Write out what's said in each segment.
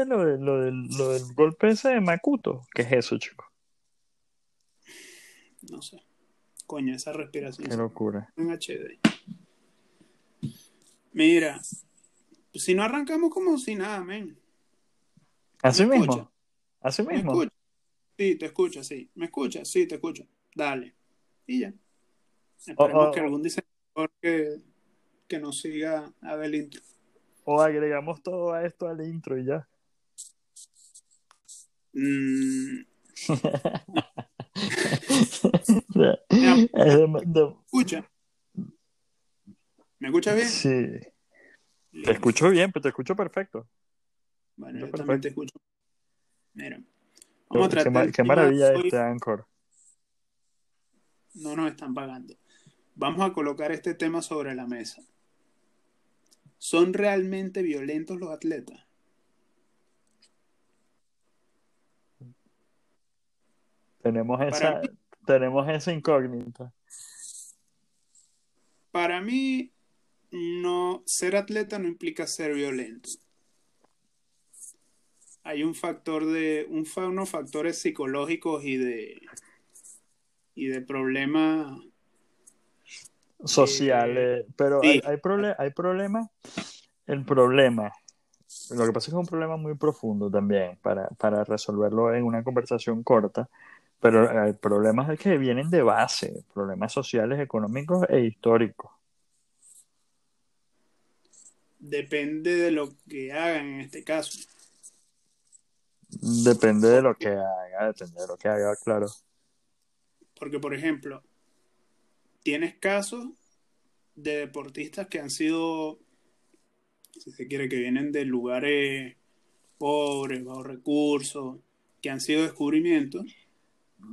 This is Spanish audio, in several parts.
viste lo, de, lo, del, lo del golpe ese de Makuto? ¿Qué es eso, chico? No sé. Coño, esa respiración. Qué locura. En HD. Mira, si no arrancamos como si nada, men. Así ¿Me mismo. escucha? Así ¿Me mismo. escuchas? Sí, te escucho, sí. ¿Me escuchas? Sí, te escucho. Dale. Y ya. Esperemos oh, que algún diseñador que, que nos siga haga el intro. O agregamos todo a esto al intro y ya. Mm, de- ¿Escucha? ¿Me escuchas bien? sí. Te escucho bien, pero te escucho perfecto. Bueno, Yo yo perfecto. también te escucho. Mira. Vamos a Qué, tratar qué tema maravilla hoy. este Anchor. No nos están pagando. Vamos a colocar este tema sobre la mesa. ¿Son realmente violentos los atletas? Tenemos esa, mí- tenemos esa incógnita. Para mí, no, ser atleta no implica ser violento. Hay un factor de, un, unos factores psicológicos y de, y de problemas. sociales, pero sí. hay, hay, proble- hay problemas. El problema, lo que pasa es que es un problema muy profundo también para, para resolverlo en una conversación corta, pero hay problemas que vienen de base, problemas sociales, económicos e históricos. Depende de lo que hagan en este caso. Depende de lo que haga, depende de lo que haga, claro. Porque, por ejemplo, tienes casos de deportistas que han sido, si se quiere, que vienen de lugares pobres, bajos recursos, que han sido descubrimientos.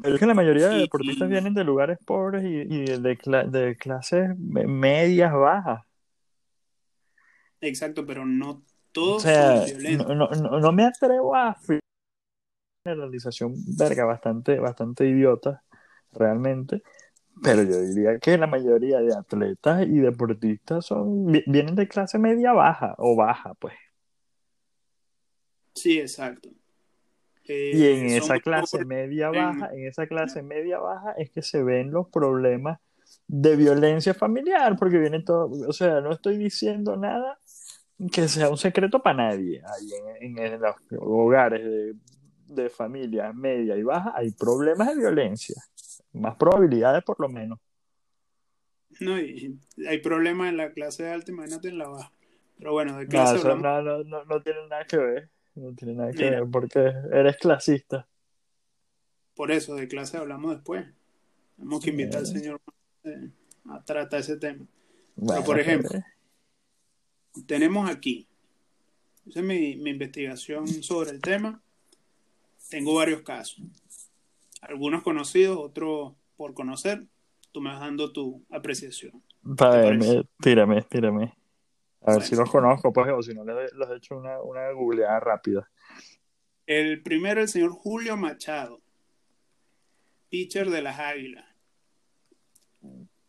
Pero es que la mayoría de deportistas vienen de lugares pobres y, y de, cla- de clases me- medias bajas. Exacto, pero no O todos sea, son violentos. no, no, no- me atrevo a una generalización verga bastante, bastante idiota, realmente, pero yo diría que la mayoría de atletas y deportistas son vi- vienen de clase media baja o baja, pues. Sí, exacto. Eh, Y en esa clase media baja, en esa clase media baja es que se ven los problemas de violencia familiar, porque viene todo, o sea, no estoy diciendo nada que sea un secreto para nadie. Ahí en, en- en los hogares de, de familias media y baja hay problemas de violencia, más probabilidades por lo menos. No, y hay problemas en la clase alta, imagínate en la baja. Pero bueno, de No, clase hablamos. no, no, no, no tiene nada que ver, no tiene nada que Mira. ver porque eres clasista. Por eso, de clase hablamos después. Tenemos que invitar al Eh. señor eh, a tratar ese tema. Bueno, por ejemplo, pues, Tenemos aquí, esa es mi, mi investigación sobre el tema. Tengo varios casos. Algunos conocidos, otros por conocer. Tú me vas dando tu apreciación. Me- tírame, tírame. A ver si los conozco, pues, o si no, les, les he hecho una, una googleada rápida. El primero, el señor Julio Machado, pitcher de las Águilas.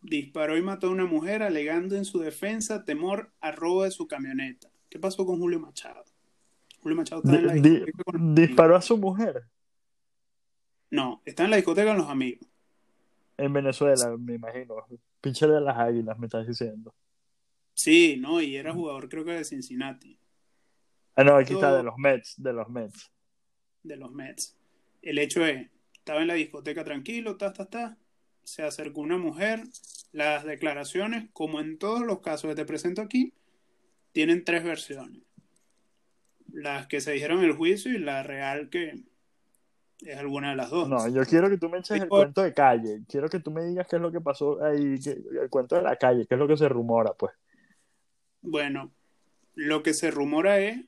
Disparó y mató a una mujer alegando en su defensa temor a robo de su camioneta. ¿Qué pasó con Julio Machado? Julio Machado está en la Di- di- discoteca con disparó a su mujer No, está en la discoteca con los amigos. en Venezuela, me imagino. Pitcher de las águilas, me estás diciendo. Sí, no, y era jugador creo que de Cincinnati, Ah, no, aquí está de los Mets, de los Mets. de los Mets. El hecho es, estaba en la discoteca tranquilo, ta, ta, ta. Se acercó una mujer. Las declaraciones, como en todos los casos que te presento aquí, tienen tres versiones. Las que se dijeron en el juicio y la real que es alguna de las dos. No, yo quiero que tú me eches el cuento de calle. Quiero que tú me digas qué es lo que pasó ahí, el cuento de la calle, qué es lo que se rumora, pues. Bueno, lo que se rumora es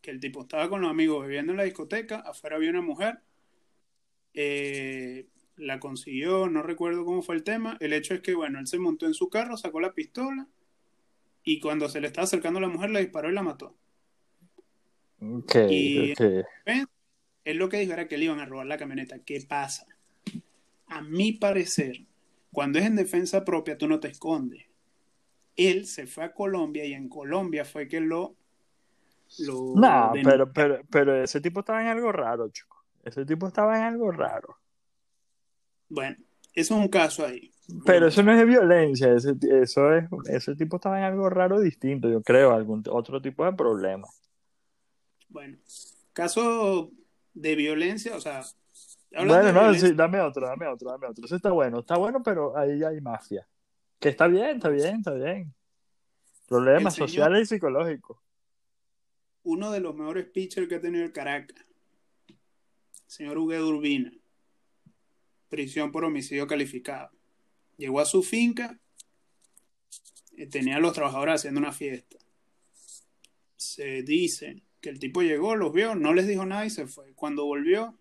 que el tipo estaba con los amigos bebiendo en la discoteca, afuera había una mujer, eh, la consiguió, no recuerdo cómo fue el tema, el hecho es que, bueno, él se montó en su carro, sacó la pistola y cuando se le estaba acercando a la mujer le disparó y la mató. Ok, Y- ok. Él lo que dijo era que le iban a robar la camioneta. ¿Qué pasa? A mi parecer, cuando es en defensa propia, tú no te escondes. Él se fue a Colombia y en Colombia fue que lo lo No, pero, pero, pero ese tipo estaba en algo raro, chico. Ese tipo estaba en algo raro. Bueno, eso es un caso ahí. Pero eso no es de violencia, ese, eso es, ese tipo estaba en algo raro distinto, yo creo, algún otro tipo de problema. Bueno, caso de violencia, o sea, Bueno, no, sí, dame otro, dame otro, dame otro. Ese está bueno, está bueno, pero ahí hay mafia. Que está bien, está bien, está bien. Problemas señor- sociales y psicológicos. uno de los mejores pitchers que ha tenido el Caracas, señor Huguet Urbina, prisión por homicidio calificado. Llegó a su finca y tenía a los trabajadores haciendo una fiesta. Se dice que el tipo llegó, los vio, no les dijo nada y se fue. Cuando volvió,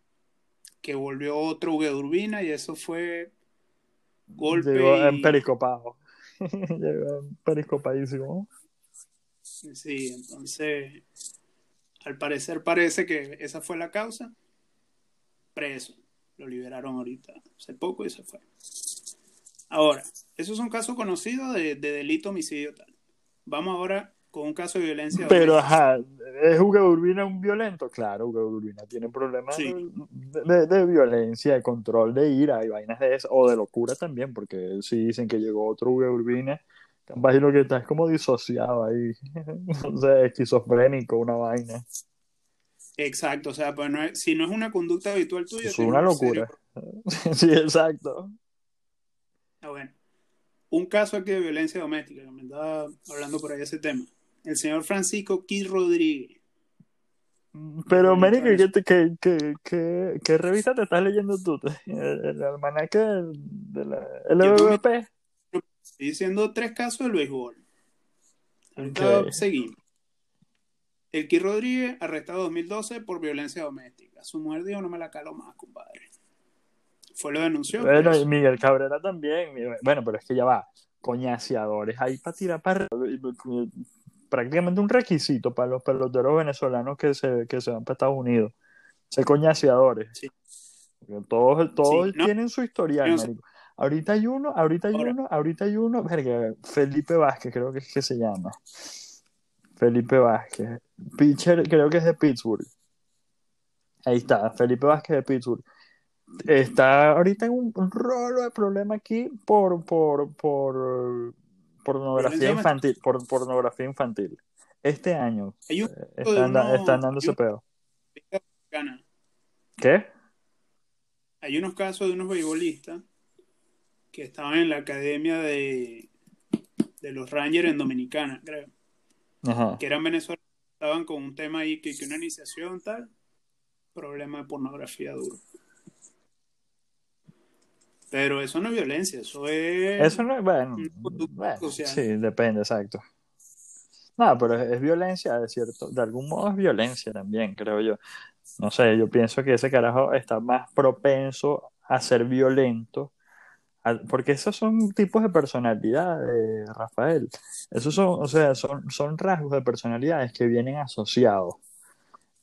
que volvió otro Huguet Urbina y eso fue golpe Llegó y- en pericopado. Llegó en pericopadísimo. Sí, entonces, al parecer parece que esa fue la causa. Preso. Lo liberaron ahorita hace poco y se fue. Ahora, esos son casos conocidos de, de delito homicidio tal. Vamos ahora con un caso de violencia Pero, ajá, ¿es Hugo Urbina un violento? Claro, Hugo Urbina tiene problemas Sí. de, de- de violencia, de control de ira y vainas de eso, o de locura también, porque si dicen que llegó otro Hugo Urbina, lo que está es como disociado ahí, o sea, esquizofrénico, una vaina. Exacto, o sea, pues no es- si no es una conducta habitual tuya, Es una locura. sí, exacto. Ah, bueno. Un caso aquí de violencia doméstica, que me estaba hablando por ahí de ese tema. El señor Francisco Kid Rodríguez. Pero, Mary, ¿qué, eso. qué, qué, qué, qué- qué revista te estás leyendo tú? ¿El, el almanaque de, de la LVP? Estoy diciendo tres casos del béisbol. Ahorita Ok. seguimos. El Kid Rodríguez, arrestado en 2012 por violencia doméstica. Su mujer dijo, no me la calo más, compadre. Fue lo denunció. Bueno, y Miguel Cabrera también. Bueno, pero es que ya va. Coñaseadores ahí para tirar para prácticamente un requisito para los peloteros venezolanos que se, que se van para Estados Unidos. Ser coñaseadores. Sí. Porque todos, todos Sí, no. tienen su historial, no marico. Ahorita hay uno, ahorita hay Ahora. uno, ahorita hay uno, verga, Felipe Vázquez, creo que es que se llama. Felipe Vázquez. Pitcher, creo que es de Pittsburgh. Ahí está, Felipe Vázquez de Pittsburgh. Está ahorita en un, un rolo de problema aquí por, por, por pornografía infantil, por pornografía infantil. Este año Hay un eh, están, están dando ese pedo. ¿Qué? Hay unos casos de unos beisbolistas que estaban en la academia de, de los Rangers en Dominicana, creo. Ajá. que eran venezolanos, estaban con un tema ahí que, que una iniciación tal, problema de pornografía duro. Pero eso no es violencia, eso es... Eso no es, bueno, social. sí, depende, exacto. No, pero es, es violencia, de cierto, de algún modo es violencia también, creo yo. No sé, yo pienso que ese carajo está más propenso a ser violento, a- porque esos son tipos de personalidad, Rafael. Esos son, o sea, son, son rasgos de personalidades que vienen asociados.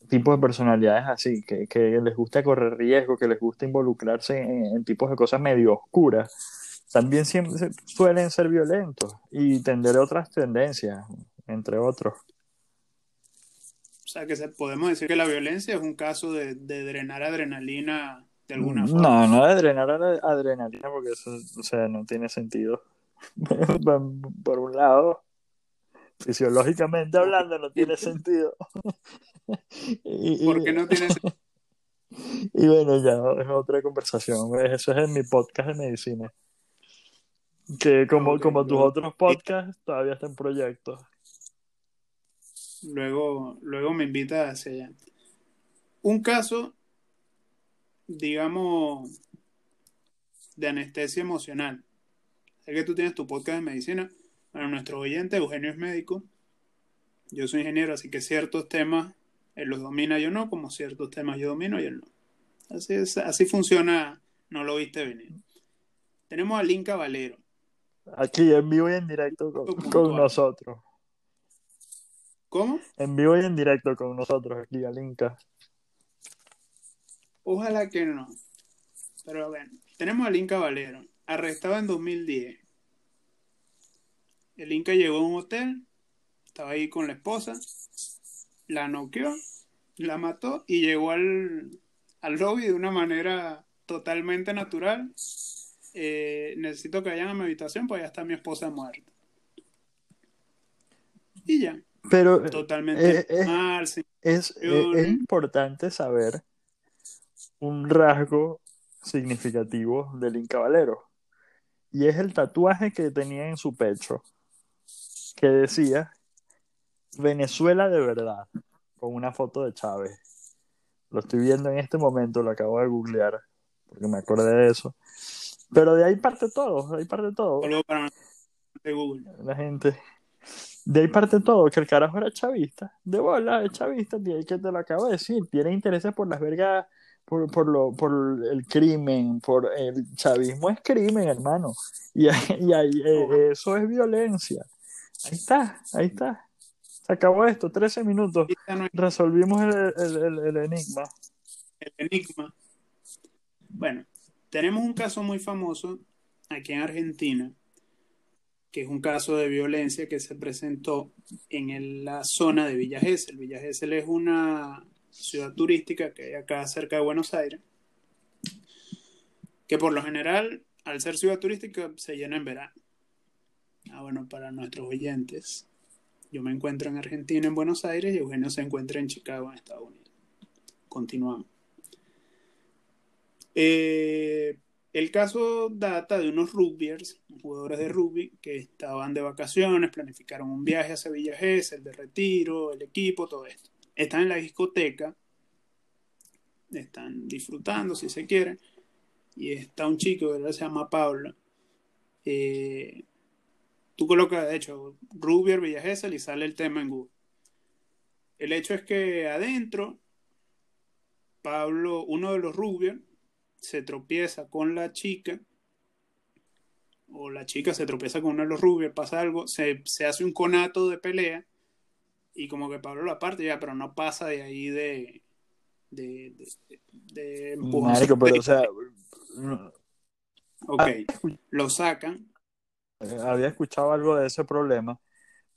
Tipos de personalidades así, que, que les gusta correr riesgo, que les gusta involucrarse en, en tipos de cosas medio oscuras también siempre suelen ser violentos y tender otras tendencias, entre otros. O sea, que se, podemos decir que la violencia es un caso de, de drenar adrenalina de alguna forma. No, no de drenar adrenalina porque eso, o sea, no tiene sentido. Por un lado, fisiológicamente hablando, no tiene sentido. y, Porque no tiene y bueno, ya es otra conversación. Eso es en mi podcast de medicina. Que como, como tus otros podcasts, todavía está en proyecto. Luego, luego me invita hacia allá. Un caso, digamos, de anestesia emocional. Sé que tú tienes tu podcast de medicina. Bueno, nuestro oyente, Eugenio es médico. Yo soy ingeniero, así que ciertos temas él los domina, yo no, como ciertos temas yo domino y él no. Así, es, así funciona, no lo viste venir. Tenemos a Linka Valero. Aquí en vivo y en directo con, con nosotros. ¿Cómo? En vivo y en directo con nosotros aquí al Inca. Ojalá que no. Pero bueno, tenemos al Inca Valero, arrestado en 2010. El Inca llegó a un hotel, estaba ahí con la esposa, la noqueó, la mató y llegó al, al lobby de una manera totalmente natural. Eh, necesito que vayan a mi habitación, pues ya está mi esposa muerta. Y ya. Pero Totalmente eh, eh, mal, es, eh, es importante saber un rasgo significativo del Inca Valero. Y es el tatuaje que tenía en su pecho, que decía Venezuela de verdad, con una foto de Chávez. Lo estoy viendo en este momento, lo acabo de googlear, porque me acordé de eso. Pero de ahí parte todo, de ahí parte todo. Para Google. La gente. De ahí parte todo, que el carajo era chavista. De bola, es chavista, tiene que te lo acabo de decir. Tiene intereses por las vergas, por, por, lo, por el crimen, por el chavismo es crimen, hermano. Y, ahí- y ahí, eh, eso es violencia. Ahí está, ahí está. Se acabó esto, 13 minutos. Resolvimos el, el- el- el enigma. el enigma. Bueno, tenemos un caso muy famoso aquí en Argentina, que es un caso de violencia que se presentó en el- la zona de Villa Gesell. Villa Gesell es una ciudad turística que hay acá cerca de Buenos Aires, que por lo general, al ser ciudad turística, se llena en verano. Ah, bueno, para nuestros oyentes, yo me encuentro en Argentina, en Buenos Aires, y Eugenio se encuentra en Chicago, en Estados Unidos. Continuamos. Eh, el caso data de unos rugbyers, jugadores de rugby, que estaban de vacaciones, planificaron un viaje a Sevilla Gesell, de retiro, el equipo, todo esto. Están en la discoteca, están disfrutando, si se quiere, y está un chico que se llama Pablo. Eh, tú colocas, de hecho, Rubier Villa Gesell y sale el tema en Google. El hecho es que adentro, Pablo, uno de los Rubier, se tropieza con la chica, o la chica se tropieza con uno de los Rubier, pasa algo, se, se hace un conato de pelea, y como que Pablo lo aparte ya, pero no pasa de ahí de. de. de, de. Marico, pero o sea, no- Ok, lo sacan. Eh, había escuchado algo de ese problema,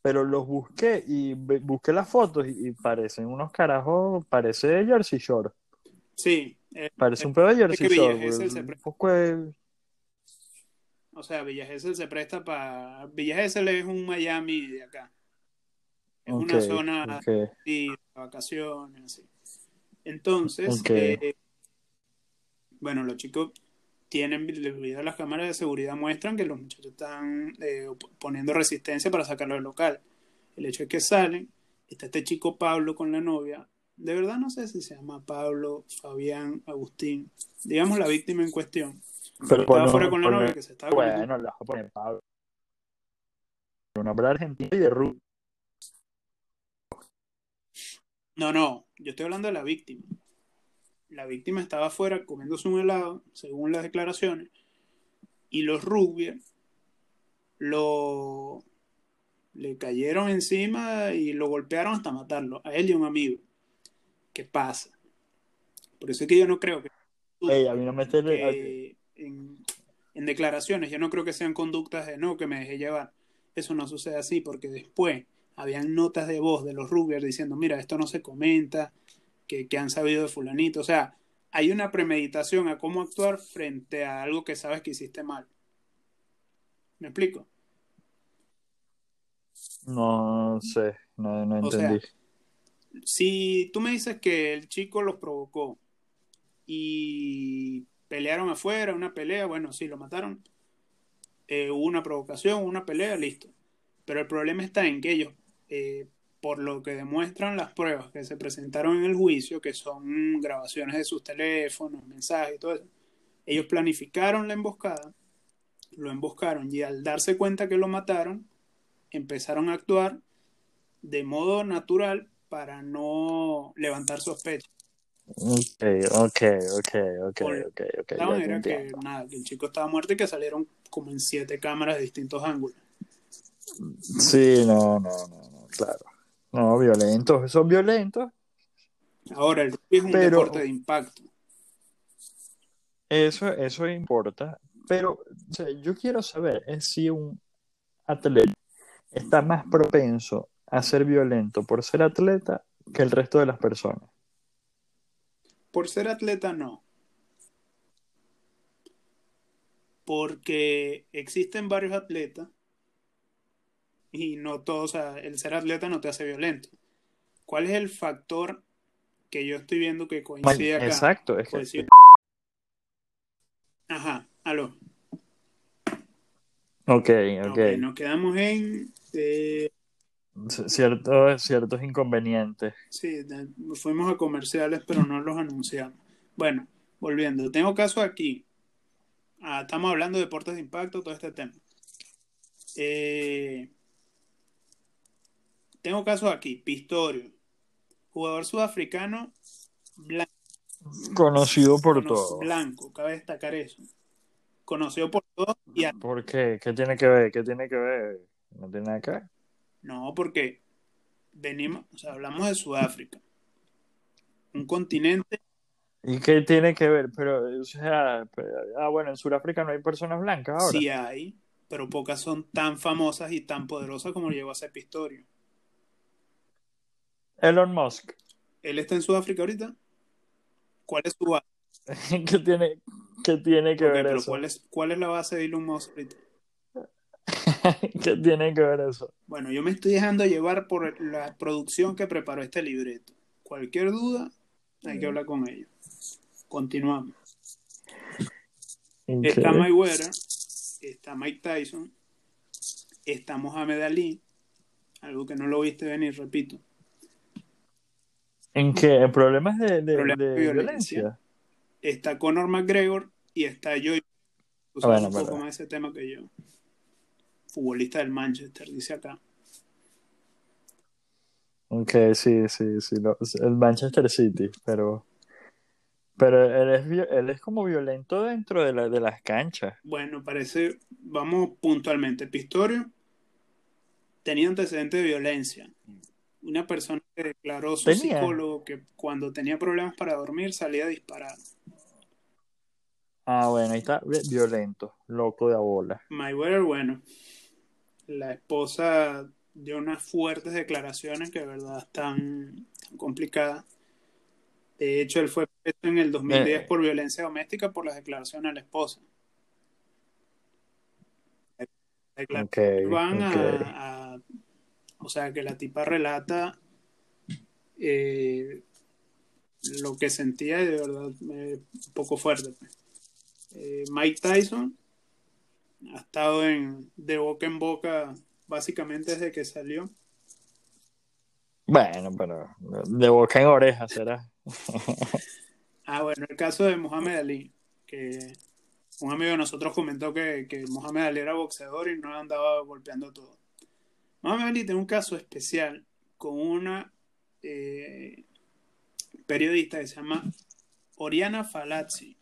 pero los busqué y busqué las fotos y, parecen unos carajos, parece Jersey Shore, Sí, eh, parece un pedo de Jersey que Shore, se o sea, Villa Gesell se presta para. Villa Gesell es un Miami de acá. Es una zona de vacaciones, así. Entonces, eh, bueno, los chicos tienen las cámaras de seguridad muestran que los muchachos están eh, poniendo resistencia para sacarlo del local. El hecho es que salen, está este chico Pablo con la novia. De verdad no sé si se llama Pablo, Fabián, Agustín, digamos la víctima en cuestión. Pero estaba fuera con la novia que se estaba bueno, le vas a poner Pablo. Un nombre argentino y de rugby. No, no, yo estoy hablando de la víctima. La víctima estaba afuera comiéndose un helado, según las declaraciones, y los rugby lo le cayeron encima y lo golpearon hasta matarlo, a él y a un amigo. ¿Qué pasa? Por eso es que yo no creo que, a mí no me esté- que en, en declaraciones, yo no creo que sean conductas de no, que me dejé llevar. Eso no sucede así, porque después habían notas de voz de los Ruggers diciendo, mira, esto no se comenta, que, que han sabido de fulanito. O sea, hay una premeditación a cómo actuar frente a algo que sabes que hiciste mal. ¿Me explico? No sé, no, no O sea, entendí. Si tú me dices que el chico los provocó y pelearon afuera, una pelea, bueno, sí, lo mataron, eh, hubo una provocación, una pelea, listo. Pero el problema está en que ellos, eh, por lo que demuestran las pruebas que se presentaron en el juicio, que son grabaciones de sus teléfonos, mensajes y todo eso, ellos planificaron la emboscada, lo emboscaron y al darse cuenta que lo mataron, empezaron a actuar de modo natural para no levantar sospechas. Ok, ok, ok, ok, ok, ok. La manera que, nada, que el chico estaba muerto y que salieron como en siete cámaras de distintos ángulos. Sí, no, no, no, no, claro. No, violentos, son violentos. Ahora, el rugby es un Pero- deporte de impacto. Eso, eso importa. Pero o sea, yo quiero saber es si un atleta está más propenso a ser violento por ser atleta que el resto de las personas. Por ser atleta, no. Porque existen varios atletas y no todos, o sea, el ser atleta no te hace violento. ¿Cuál es el factor que yo estoy viendo que coincide acá? Exacto, es que- Ajá, aló. Ok, ok. Ok, nos quedamos en... eh, Ciertos, ciertos inconvenientes. Sí, de- fuimos a comerciales, pero no los anunciamos. Bueno, volviendo, tengo caso aquí. Ah, estamos hablando de deportes de impacto, todo este tema. Eh, tengo caso aquí, Pistorio, jugador sudafricano, blanco, Conocido por todo. blanco, cabe destacar eso. Conocido por todos y a- ¿Por qué? ¿Qué tiene que ver? ¿Qué tiene que ver? No tiene nada que ver. no, porque venimos, o sea, hablamos de Sudáfrica, un continente ¿Y qué tiene que ver? Pero, o sea, pero- ah, bueno, en Sudáfrica no hay personas blancas ahora. Sí hay, pero pocas son tan famosas y tan poderosas como llegó a ser Pistorio. Elon Musk. ¿Él está en Sudáfrica ahorita? ¿Cuál es su base? ¿Qué tiene, qué tiene que ver pero eso? ¿cuál es, ¿Cuál es la base de Elon Musk ahorita? ¿Qué tiene que ver eso? Bueno, yo me estoy dejando llevar por la producción que preparó este libreto. Cualquier duda, hay que hablar con ellos. Continuamos. Ok. Está Mayweather, está Mike Tyson, está Mohamed Ali, algo que no lo viste venir, repito. ¿En qué? ¿En problemas de, de- Problemas de de violencia. violencia? Está Conor McGregor y está Joy. Tú Ah, sabes bueno, un poco más ese tema que yo. Futbolista del Manchester, dice acá. Ok, sí, sí, sí. el Manchester City, pero. Pero él es, él es como violento dentro de, la, de las canchas. Bueno, parece, vamos puntualmente. Pistorio tenía antecedentes de violencia. Una persona que declaró su Tenía. psicólogo que cuando tenía problemas para dormir salía a disparar. Ah, bueno, ahí está. vi- Violento, loco de a bola. Mayweather, bueno, la esposa dio unas fuertes declaraciones que de verdad están, están complicadas. De hecho, él fue preso en el 2010 Eh. por violencia doméstica por las declaraciones de la esposa. Las declaraciones Ok, van a, a- o sea, que la tipa relata eh, lo que sentía y de verdad eh, un poco fuerte. pues. Eh, Mike Tyson ha estado en, de boca en boca básicamente desde que salió. Bueno, pero de boca en oreja será. Ah, bueno, el caso de Mohamed Ali, que un amigo de nosotros comentó que, que Mohamed Ali era boxeador y no andaba golpeando todo. Mohamed Ali tiene un caso especial con una eh, periodista que se llama Oriana Falazzi,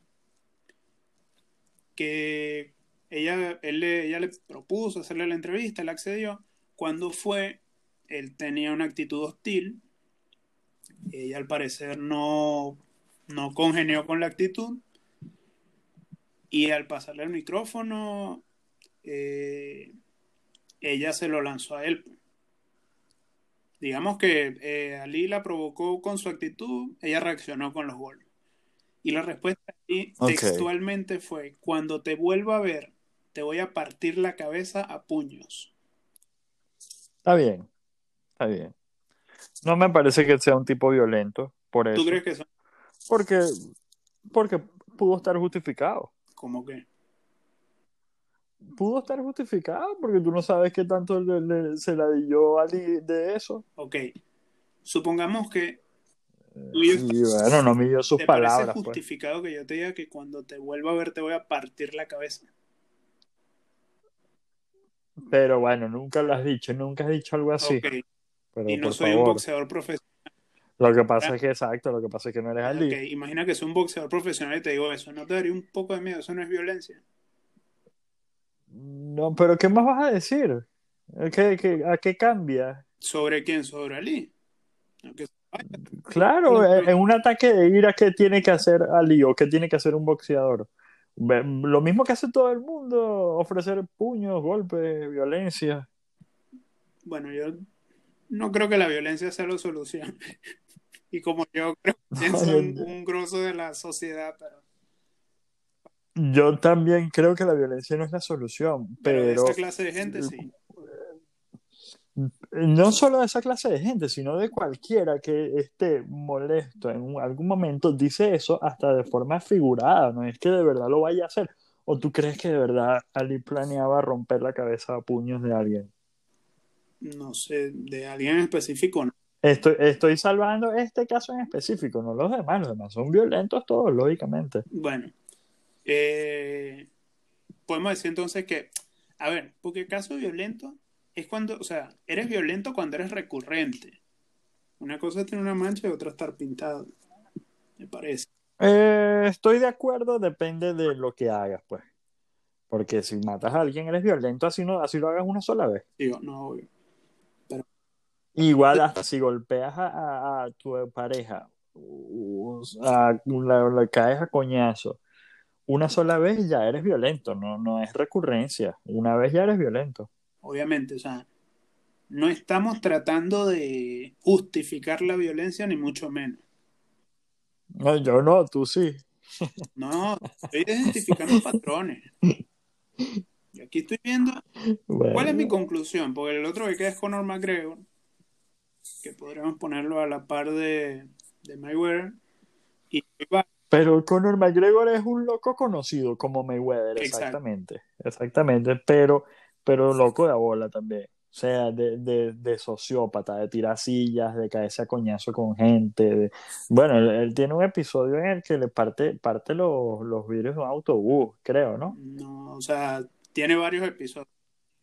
que ella, él le- ella le propuso hacerle la entrevista, él accedió. Cuando fue, él tenía una actitud hostil. Ella al parecer no, no congenió con la actitud. Y al pasarle el micrófono, eh, ella se lo lanzó a él. Digamos que eh, Ali la provocó con su actitud, ella reaccionó con los golpes. Y la respuesta ahí textualmente fue, cuando te vuelva a ver, te voy a partir la cabeza a puños. Está bien, está bien. No me parece que sea un tipo violento por eso. ¿Tú crees que son Porque, porque pudo estar justificado. como que? Pudo estar justificado porque tú no sabes qué tanto le- le- se la dio Ali de eso. Ok, supongamos que tú y bueno, no midió sus ¿Te parece palabras. pues. justificado que yo te diga que cuando te vuelva a ver te voy a partir la cabeza? Pero bueno, nunca lo has dicho, nunca has dicho algo así. Pero y no soy un boxeador profesional. lo que pasa es que exacto, lo que pasa es que no eres Ali. Imagina que soy un boxeador profesional y te digo eso. ¿No te daría un poco de miedo? Eso no es violencia. No, pero ¿qué más vas a decir? ¿Qué, qué- a qué cambia? ¿Sobre quién? ¿Sobre Ali? Aunque- Claro, No, en un ataque de ira, ¿qué tiene que hacer Ali o qué tiene que hacer un boxeador? Lo mismo que hace todo el mundo, ofrecer puños, golpes, violencia. Bueno, yo no creo que la violencia sea la solución. y como yo creo que pienso un, un grosso de la sociedad, pero Yo también creo que la violencia no es la solución, pero de pero esa clase de gente sí. no solo de esa clase de gente, sino de cualquiera que esté molesto en algún momento, dice eso hasta de forma figurada, no es que de verdad lo vaya a hacer. ¿O tú crees que de verdad Ali planeaba romper la cabeza a puños de alguien? No sé, de alguien en específico, no. Estoy, estoy salvando este caso en específico, no los demás, los demás son violentos todos, lógicamente. Bueno, eh, podemos decir entonces que, a ver, porque caso violento es cuando, o sea, eres violento cuando eres recurrente. Una cosa es tener una mancha y otra estar pintado, me parece. Eh, estoy de acuerdo, depende de lo que hagas, pues. Porque si matas a alguien, eres violento, así, no, así lo hagas una sola vez. Digo, no, obvio. Igual hasta si golpeas a, a- a tu pareja, u- a- la, la caes a coñazo, una sola vez ya eres violento, no, no es recurrencia. Una vez ya eres violento. Obviamente, o sea, no estamos tratando de justificar la violencia, ni mucho menos. No, yo no, tú sí. No, estoy identificando patrones. Y aquí estoy viendo Bueno, cuál es mi conclusión, porque el otro que queda es Conor McGregor, que podríamos ponerlo a la par de, de Mayweather. Y Pero Conor McGregor es un loco conocido como Mayweather, Exacto. exactamente. Exactamente, pero, pero loco de bola también. O sea, de, de, de sociópata, de tirar sillas, de caerse a coñazo con gente. de- Bueno, él, él tiene un episodio en el que le parte, parte los, los vidrios de un autobús, creo, ¿no? no, o sea, tiene varios episodios.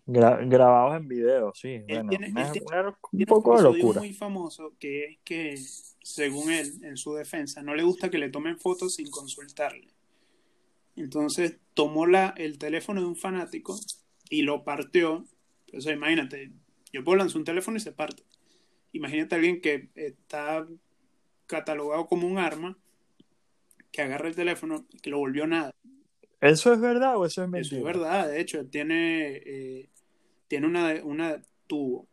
Gra- grabados en video, sí. Bueno, tiene- él una- un Tiene poco de locura. muy famoso que es que, según él, en su defensa, no le gusta que le tomen fotos sin consultarle. Entonces tomó la, el teléfono de un fanático y lo partió. O sea, imagínate, yo puedo lanzar un teléfono y se parte. Imagínate a alguien que está catalogado como un arma, que agarra el teléfono y que lo volvió nada. ¿Eso es verdad o eso es Eso mentira? es verdad, de hecho, tiene, eh, tiene una, una, tuvo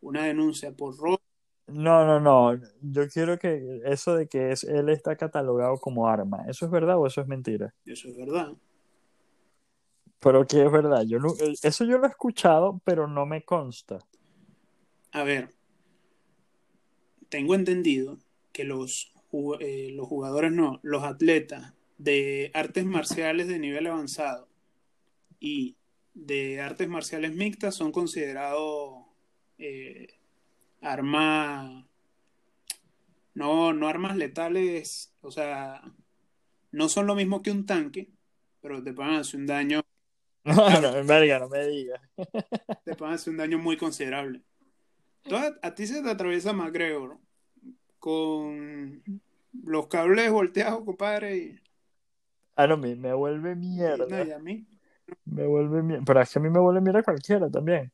una denuncia por robo. No, no, no. Yo quiero que eso de que es, él está catalogado como arma, ¿eso es verdad o eso es mentira? Eso es verdad. Pero que es verdad. Yo no, eso yo lo he escuchado, pero no me consta. A ver, tengo entendido que los, eh, los jugadores, no, los atletas de artes marciales de nivel avanzado y de artes marciales mixtas son considerados eh, armas, no, no armas letales, o sea, no son lo mismo que un tanque, pero te pueden hacer un daño, No, no, verga, no me digas. te pueden hacer un daño muy considerable. Tú a, ti se te atraviesa McGregor con los cables volteados, compadre, y, Ah, no, me, me vuelve y no, mierda. y a mí. Me vuelve mierda. Pero es que a mí me vuelve mierda cualquiera también.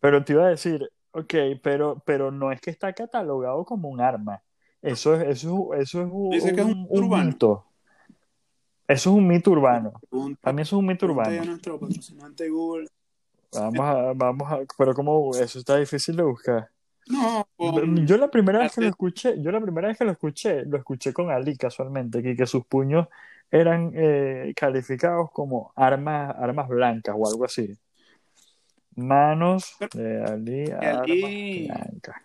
Pero te iba a decir, ok, pero, pero no es que está catalogado como un arma. Eso es, eso, es- eso es un, Dice que es un un- un urbano. mito. Eso es un mito urbano. Para mí eso es un mito urbano. a nuestro patrocinante Google. Vamos a, vamos a, pero como eso está difícil de buscar. No, Yo la primera vez que lo escuché, yo la primera vez que lo escuché, lo escuché con Ali casualmente, que, que sus puños eran eh, calificados como armas, armas blancas o algo así. Manos de Ali, armas Ali- blancas.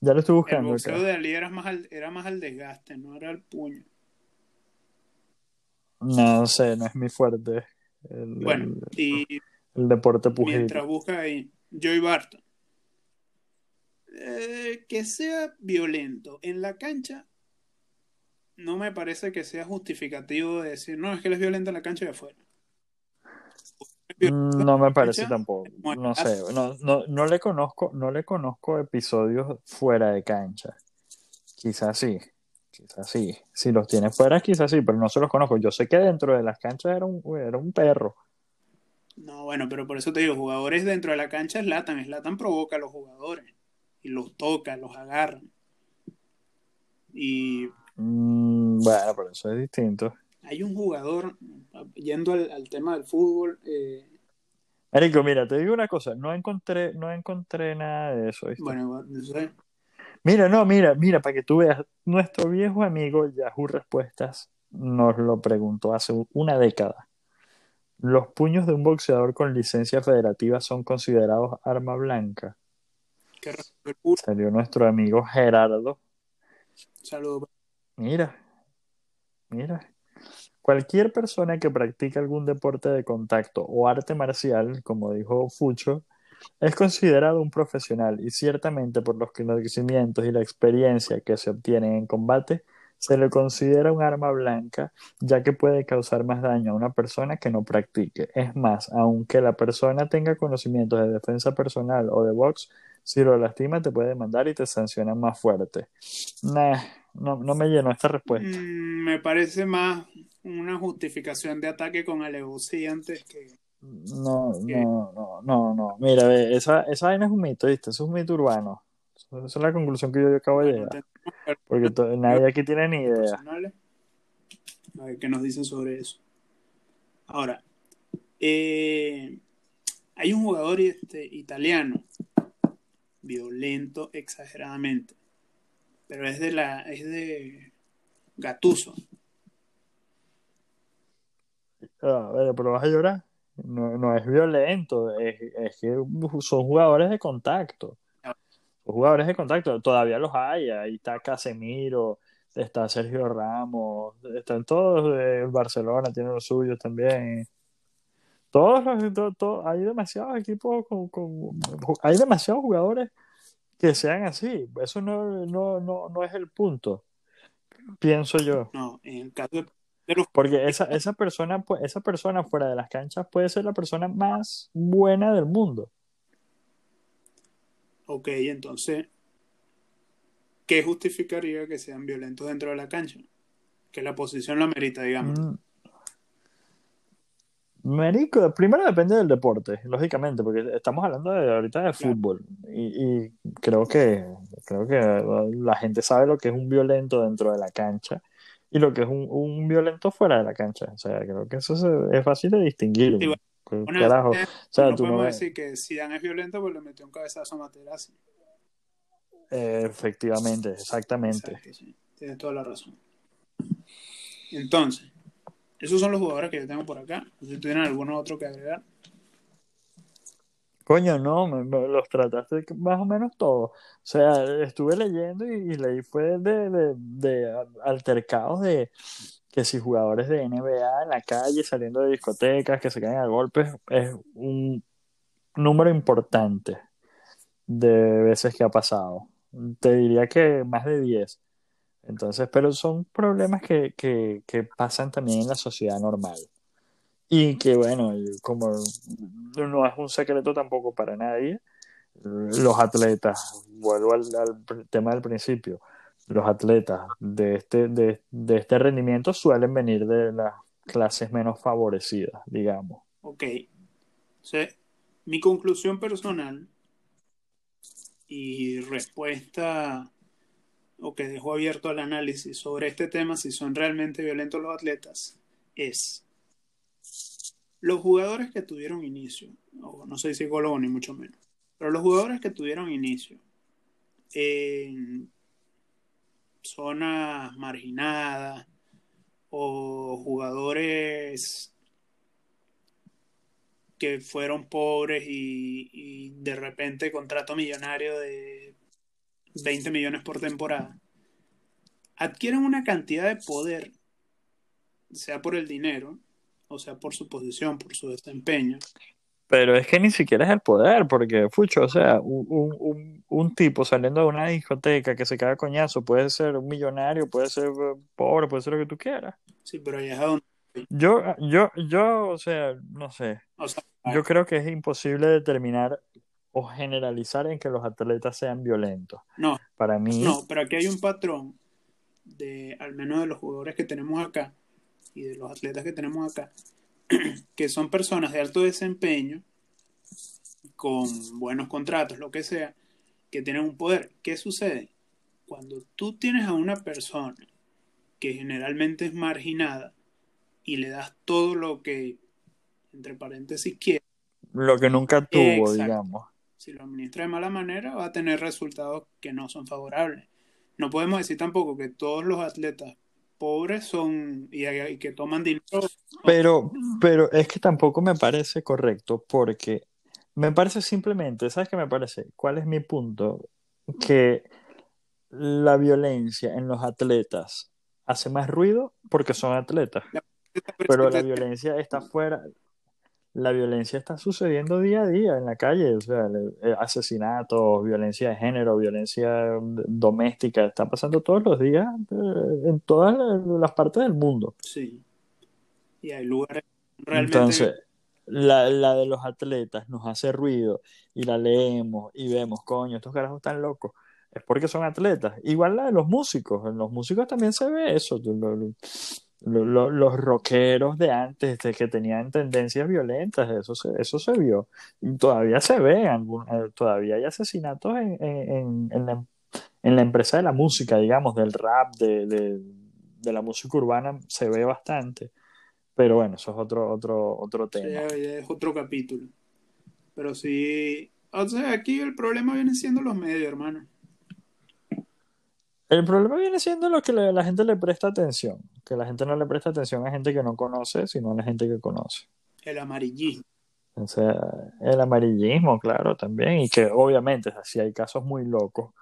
Ya lo estoy el buscando boxeo acá. de Ali era más al, era más al desgaste, no era el puño. No sé, no es mi fuerte. El, Bueno, el- y el deporte pugil. mientras busca ahí, Joey Barton. Eh, que sea violento en la cancha, no me parece que sea justificativo de decir, no, es que él es violento en la cancha y afuera. Mm, No me parece tampoco. No sé, no, no, no le conozco, no le conozco episodios fuera de cancha. Quizás sí, quizás sí. Si los tiene fuera, quizás sí, pero no se los conozco. Yo sé que dentro de las canchas era un, era un perro. No, bueno, pero por eso te digo, jugadores dentro de la cancha Slatan, Slatan provoca a los jugadores y los toca, los agarra. Y Mm, bueno, pero eso es distinto. hay un jugador, yendo al, al tema del fútbol, eh, Marico, mira, te digo una cosa, no encontré, no encontré nada de eso. ¿viste? Bueno, no sé. Mira, no, mira, mira, para que tú veas, nuestro viejo amigo Yahoo Respuestas nos lo preguntó hace una década. ¿Los puños de un boxeador con licencia federativa son considerados arma blanca? Salió nuestro amigo Gerardo. Saludos. Mira, mira. Cualquier persona que practique algún deporte de contacto o arte marcial, como dijo Fucho, es considerado un profesional y ciertamente por los conocimientos y la experiencia que se obtienen en combate, se le considera un arma blanca, ya que puede causar más daño a una persona que no practique. Es más, aunque la persona tenga conocimientos de defensa personal o de box, si lo lastima te puede demandar y te sancionan más fuerte. Nah, no, no me llenó esta respuesta. Mm, me parece más una justificación de ataque con alevosía antes que... No, no, no, no, no. Mira, ve, esa, esa vaina es un mito, ¿viste? Eso es un mito urbano. Esa es la conclusión que yo acabo de llegar. Porque nadie aquí tiene ni idea. A ver qué nos dicen sobre eso. Ahora, eh, hay un jugador este, italiano, violento exageradamente, pero es de la, es de Gattuso. Ah, pero vas a llorar. No, no es violento, es, es que son jugadores de contacto. Son jugadores de contacto, todavía los hay. Ahí está Casemiro, está Sergio Ramos, están todos. El Barcelona tiene los suyos también. Todos los, hay demasiados equipos con, con- hay demasiados jugadores que sean así. Eso no, no, no, no es el punto, pienso yo. No, en el caso de, Porque esa, esa persona, esa persona fuera de las canchas puede ser la persona más buena del mundo. Ok, entonces, ¿qué justificaría que sean violentos dentro de la cancha? Que la posición la merita, digamos. Mm. Marico, primero depende del deporte, lógicamente, porque estamos hablando de, ahorita de fútbol y, y creo que creo que la gente sabe lo que es un violento dentro de la cancha y lo que es un, un violento fuera de la cancha. O sea, creo que eso se- es fácil de distinguir. Sí, bueno, ¿Qué Una- carajo? O sea, no tú podemos decir que Zidane es violento porque le metió un cabezazo a Materazzi. eh, efectivamente, exactamente. Exacto, sí. Tienes toda la razón. Entonces, esos son los jugadores que yo tengo por acá. Si tienen alguno otro que agregar. Coño, no, me- los trataste más o menos todos. O sea, estuve leyendo y, leí fue de, de, de altercados de que si jugadores de NBA en la calle saliendo de discotecas que se caen a golpes es un número importante de veces que ha pasado. Te diría que más de 10. Entonces, pero son problemas que, que, pasan también en la sociedad normal. Y que bueno, como no es un secreto tampoco para nadie, los atletas, vuelvo al, tema del principio, los atletas de este, de, de este rendimiento suelen venir de las clases menos favorecidas, digamos. Ok. Sea, mi conclusión personal y respuesta o que dejo abierto al análisis sobre este tema, si son realmente violentos los atletas, es los jugadores que tuvieron inicio, o no soy psicólogo ni mucho menos, pero los jugadores que tuvieron inicio en zonas marginadas o jugadores que fueron pobres y, y de repente contrato millonario de 20 millones por temporada, adquieren una cantidad de poder, sea por el dinero, o sea por su posición, por su desempeño. Pero es que ni siquiera es el poder, porque, Fucho, o sea, un, un, un, tipo saliendo de una discoteca que se caga coñazo puede ser un millonario, puede ser eh, pobre, puede ser lo que tú quieras. Sí, pero ahí es a donde... Yo, yo, yo, o sea, no sé. O sea, Yo creo que es imposible determinar o generalizar en que los atletas sean violentos. no, Para mí, no, pero aquí hay un patrón de, al menos de los jugadores que tenemos acá y de los atletas que tenemos acá, que son personas de alto desempeño, con buenos contratos, lo que sea, que tienen un poder. ¿Qué sucede? Cuando tú tienes a una persona que generalmente es marginada y le das todo lo que, entre paréntesis, quiere, lo que nunca tuvo, Exacto. digamos. Si lo administra de mala manera, va a tener resultados que no son favorables. No podemos decir tampoco que todos los atletas pobres son y, y que toman dinero. Pero, pero es que tampoco me parece correcto porque me parece simplemente, ¿sabes qué me parece? ¿Cuál es mi punto? Que la violencia en los atletas hace más ruido porque son atletas, pero la violencia está fuera, la violencia está sucediendo día a día en la calle, o sea, eh, asesinatos, violencia de género, violencia doméstica, está pasando todos los días eh, en todas las partes del mundo. Sí. Y hay lugares realmente... Entonces, la, la, de los atletas nos hace ruido y la leemos y vemos, coño, estos carajos están locos. Es porque son atletas. Igual la de los músicos. En los músicos también se ve eso. Los, los, los rockeros de antes, de que tenían tendencias violentas, eso se, eso se vio. Todavía se ve, algún, todavía hay asesinatos en, en, en, la, en, la, empresa de la música, digamos, del rap, de, de, de la música urbana, se ve bastante. Pero bueno, eso es otro, otro, otro tema. Sí, es otro capítulo. Pero sí, o sea, aquí el problema viene siendo los medios, hermano. El problema viene siendo lo que la gente le presta atención, que la gente no le presta atención a gente que no conoce, sino a la gente que conoce. El amarillismo. O sea, el amarillismo, claro, también, y que obviamente, o sea, si hay casos muy locos,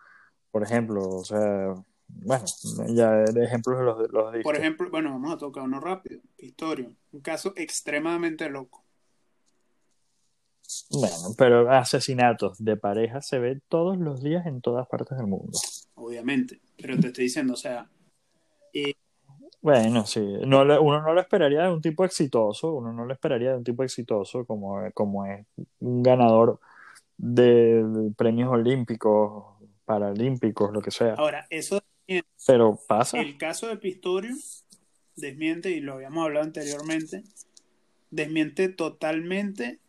por ejemplo, o sea, bueno, ya de ejemplos los, los Por ejemplo, bueno, vamos a tocar uno rápido, Pistorio, un caso extremadamente loco. Bueno, pero asesinatos de pareja se ven todos los días en todas partes del mundo. Obviamente, pero te estoy diciendo, o sea... Eh... Bueno, sí, no uno no lo esperaría de un tipo exitoso, uno no lo esperaría de un tipo exitoso como, como es un ganador de, de premios olímpicos, paralímpicos, lo que sea. Ahora, eso... Pero pasa. El caso de Pistorio desmiente, y lo habíamos hablado anteriormente, desmiente totalmente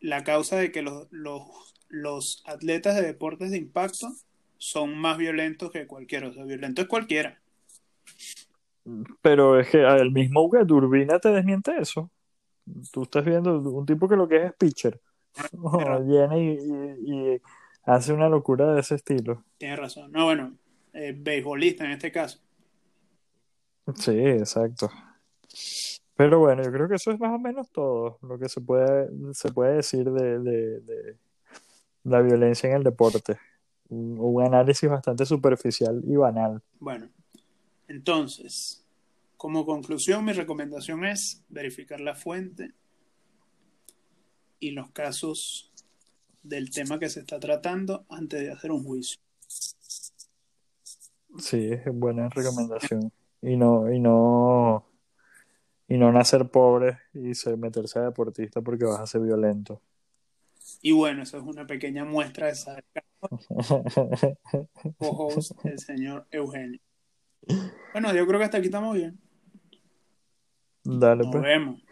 la causa de que los, los, los atletas de deportes de impacto son más violentos que cualquiera. O sea, violento es cualquiera. Pero es que el mismo Turbina te desmiente eso. Tú estás viendo un tipo que lo que es es pitcher. Pero, viene y, y, y, hace una locura de ese estilo. Tienes razón. No, bueno, eh, beisbolista en este caso. Sí, exacto. Pero bueno, yo creo que eso es más o menos todo lo que se puede, se puede decir de, de, de la violencia en el deporte. Un, un, análisis bastante superficial y banal. Bueno, entonces, como conclusión, mi recomendación es verificar la fuente y los casos del tema que se está tratando antes de hacer un juicio. Sí, es buena recomendación. Y no, y no y no nacer pobre y ser, meterse a deportista porque vas a ser violento. Y bueno, eso es una pequeña muestra de saber co-host el señor Eugenio. Bueno, yo creo que hasta aquí estamos bien. Dale, Nos pues. vemos.